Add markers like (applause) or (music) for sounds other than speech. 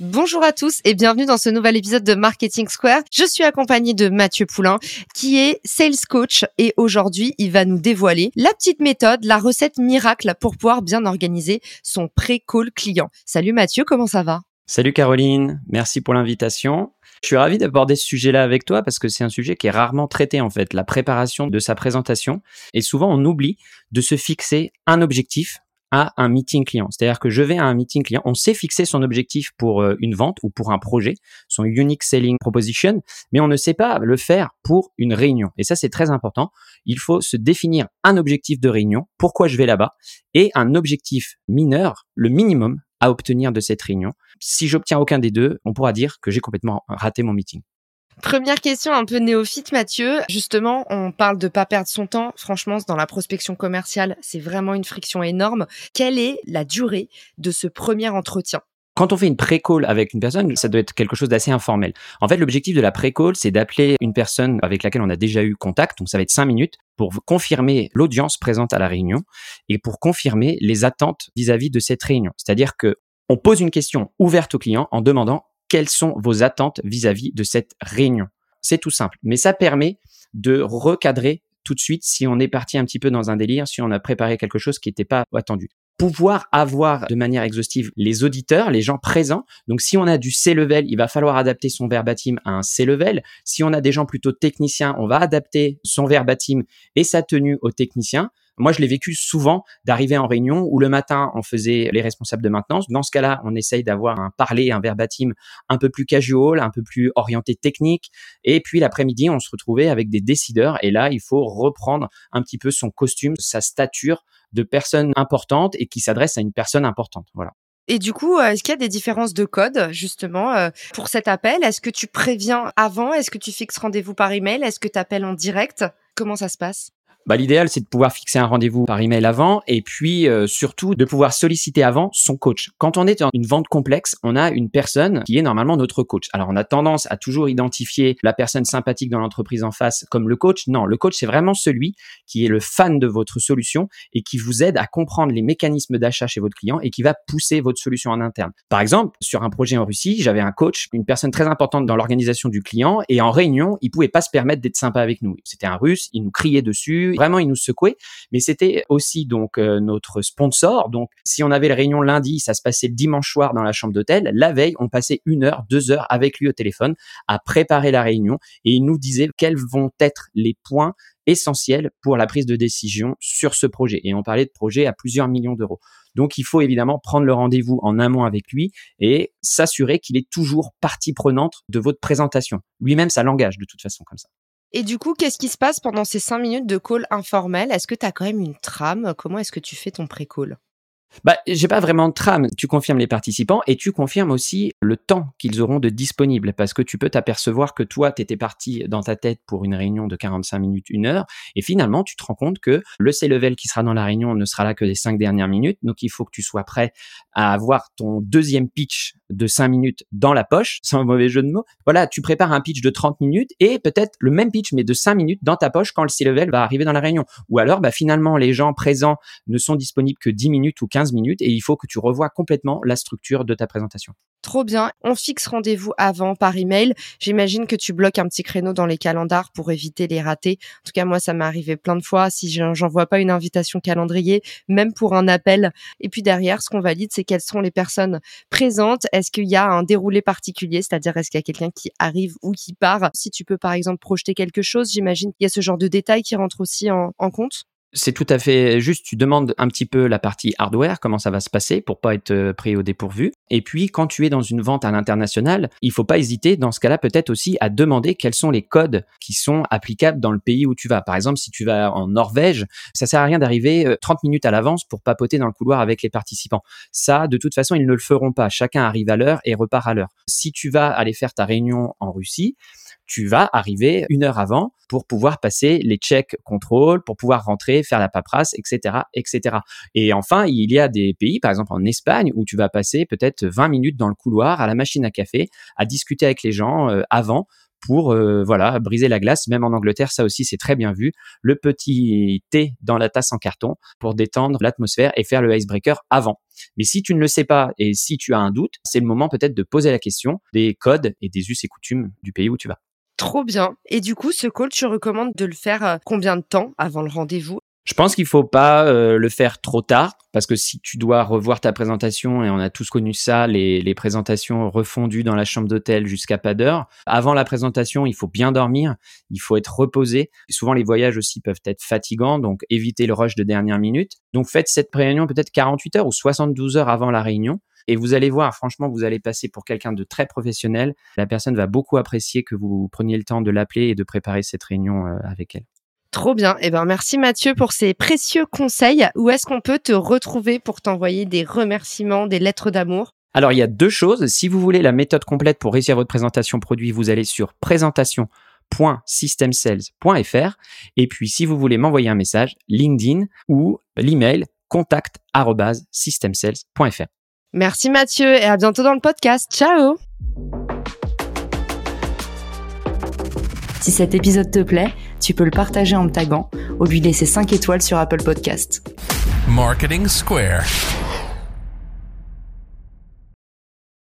Bonjour à tous et bienvenue dans ce nouvel épisode de Marketing Square. Je suis accompagnée de Mathieu Poulain qui est sales coach et aujourd'hui il va nous dévoiler la petite méthode, la recette miracle pour pouvoir bien organiser son pré-call client. Salut Mathieu, comment ça va? Salut Caroline, merci pour l'invitation. Je suis ravi d'aborder ce sujet-là avec toi parce que c'est un sujet qui est rarement traité en fait, la préparation de sa présentation. Et souvent on oublie de se fixer un objectif à un meeting client. C'est-à-dire que je vais à un meeting client, on sait fixer son objectif pour euh, une vente ou pour un projet, son unique selling proposition, mais on ne sait pas le faire pour une réunion. Et ça, c'est très important. Il faut se définir un objectif de réunion, pourquoi je vais là-bas, et un objectif mineur, le minimum à obtenir de cette réunion. Si j'obtiens aucun des deux, on pourra dire que j'ai complètement raté mon meeting. Première question un peu néophyte, Mathieu. Justement, on parle de pas perdre son temps. Franchement, dans la prospection commerciale, c'est vraiment une friction énorme. Quelle est la durée de ce premier entretien? Quand on fait une pré-call avec une personne, ça doit être quelque chose d'assez informel. En fait, l'objectif de la pré-call, c'est d'appeler une personne avec laquelle on a déjà eu contact, donc ça va être cinq minutes, pour confirmer l'audience présente à la réunion et pour confirmer les attentes vis-à-vis -vis de cette réunion. C'est-à-dire que on pose une question ouverte au client en demandant quelles sont vos attentes vis-à-vis de cette réunion. C'est tout simple, mais ça permet de recadrer tout de suite si on est parti un petit peu dans un délire, si on a préparé quelque chose qui n'était pas attendu. Pouvoir avoir de manière exhaustive les auditeurs, les gens présents. Donc, si on a du C-level, il va falloir adapter son verbatim à un C-level. Si on a des gens plutôt techniciens, on va adapter son verbatim et sa tenue aux techniciens. Moi, je l'ai vécu souvent d'arriver en réunion où le matin, on faisait les responsables de maintenance. Dans ce cas-là, on essaye d'avoir un parler, un verbatim un peu plus casual, un peu plus orienté technique. Et puis l'après-midi, on se retrouvait avec des décideurs. Et là, il faut reprendre un petit peu son costume, sa stature de personne importante et qui s'adresse à une personne importante. Voilà. Et du coup, euh, est-ce qu'il y a des différences de code justement euh, pour cet appel? Est-ce que tu préviens avant? Est-ce que tu fixes rendez-vous par email? Est-ce que tu appelles en direct? Comment ça se passe? Bah, l'idéal, c'est de pouvoir fixer un rendez-vous par email avant et puis euh, surtout de pouvoir solliciter avant son coach. Quand on est dans une vente complexe, on a une personne qui est normalement notre coach. Alors, on a tendance à toujours identifier la personne sympathique dans l'entreprise en face comme le coach. Non, le coach, c'est vraiment celui qui est le fan de votre solution et qui vous aide à comprendre les mécanismes d'achat chez votre client et qui va pousser votre solution en interne. Par exemple, sur un projet en Russie, j'avais un coach, une personne très importante dans l'organisation du client et en réunion, il pouvait pas se permettre d'être sympa avec nous. C'était un russe, il nous criait dessus, Vraiment, il nous secouait. Mais c'était aussi donc euh, notre sponsor. Donc, si on avait la réunion lundi, ça se passait dimanche soir dans la chambre d'hôtel. La veille, on passait une heure, deux heures avec lui au téléphone à préparer la réunion et il nous disait quels vont être les points essentiels pour la prise de décision sur ce projet. Et on parlait de projets à plusieurs millions d'euros. Donc il faut évidemment prendre le rendez-vous en amont avec lui et s'assurer qu'il est toujours partie prenante de votre présentation. Lui-même, ça l'engage de toute façon comme ça. Et du coup, qu'est-ce qui se passe pendant ces cinq minutes de call informel? Est-ce que tu as quand même une trame? Comment est-ce que tu fais ton pré-call? Bah, j'ai pas vraiment de trame. Tu confirmes les participants et tu confirmes aussi le temps qu'ils auront de disponible parce que tu peux t'apercevoir que toi, tu étais parti dans ta tête pour une réunion de 45 minutes, une heure et finalement, tu te rends compte que le C-level qui sera dans la réunion ne sera là que les cinq dernières minutes. Donc, il faut que tu sois prêt à avoir ton deuxième pitch de cinq minutes dans la poche, (laughs) sans mauvais jeu de mots. Voilà, tu prépares un pitch de 30 minutes et peut-être le même pitch mais de cinq minutes dans ta poche quand le C-level va arriver dans la réunion. Ou alors, bah, finalement, les gens présents ne sont disponibles que 10 minutes ou 15 minutes et il faut que tu revoies complètement la structure de ta présentation. Trop bien. On fixe rendez-vous avant par email. J'imagine que tu bloques un petit créneau dans les calendars pour éviter les ratés. En tout cas, moi, ça m'est arrivé plein de fois. Si j'envoie pas une invitation calendrier, même pour un appel. Et puis derrière, ce qu'on valide, c'est quelles sont les personnes présentes. Est-ce qu'il y a un déroulé particulier? C'est-à-dire, est-ce qu'il y a quelqu'un qui arrive ou qui part? Si tu peux, par exemple, projeter quelque chose, j'imagine qu'il y a ce genre de détails qui rentrent aussi en compte. C'est tout à fait juste. Tu demandes un petit peu la partie hardware, comment ça va se passer pour pas être euh, pris au dépourvu. Et puis, quand tu es dans une vente à l'international, il faut pas hésiter, dans ce cas-là, peut-être aussi à demander quels sont les codes qui sont applicables dans le pays où tu vas. Par exemple, si tu vas en Norvège, ça sert à rien d'arriver 30 euh, minutes à l'avance pour papoter dans le couloir avec les participants. Ça, de toute façon, ils ne le feront pas. Chacun arrive à l'heure et repart à l'heure. Si tu vas aller faire ta réunion en Russie, tu vas arriver une heure avant pour pouvoir passer les checks contrôle, pour pouvoir rentrer, faire la paperasse, etc., etc. Et enfin, il y a des pays, par exemple en Espagne, où tu vas passer peut-être 20 minutes dans le couloir à la machine à café, à discuter avec les gens euh, avant pour euh, voilà briser la glace. Même en Angleterre, ça aussi c'est très bien vu. Le petit thé dans la tasse en carton pour détendre l'atmosphère et faire le icebreaker avant. Mais si tu ne le sais pas et si tu as un doute, c'est le moment peut-être de poser la question des codes et des us et coutumes du pays où tu vas. Trop bien. Et du coup, ce call, tu recommandes de le faire euh, combien de temps avant le rendez-vous? Je pense qu'il faut pas euh, le faire trop tard parce que si tu dois revoir ta présentation et on a tous connu ça, les, les présentations refondues dans la chambre d'hôtel jusqu'à pas d'heure. Avant la présentation, il faut bien dormir, il faut être reposé. souvent les voyages aussi peuvent être fatigants, donc évitez le rush de dernière minute. Donc faites cette réunion peut-être 48 heures ou 72 heures avant la réunion. Et vous allez voir, franchement, vous allez passer pour quelqu'un de très professionnel. La personne va beaucoup apprécier que vous preniez le temps de l'appeler et de préparer cette réunion euh, avec elle. Trop bien. Eh ben, merci Mathieu pour ces précieux conseils. Où est-ce qu'on peut te retrouver pour t'envoyer des remerciements, des lettres d'amour? Alors, il y a deux choses. Si vous voulez la méthode complète pour réussir votre présentation produit, vous allez sur présentation.systemsales.fr. Et puis, si vous voulez m'envoyer un message, LinkedIn ou l'email contact@systemsales.fr. Merci Mathieu et à bientôt dans le podcast. Ciao Si cet épisode te plaît, tu peux le partager en me taguant ou lui laisser 5 étoiles sur Apple Podcast. Marketing Square.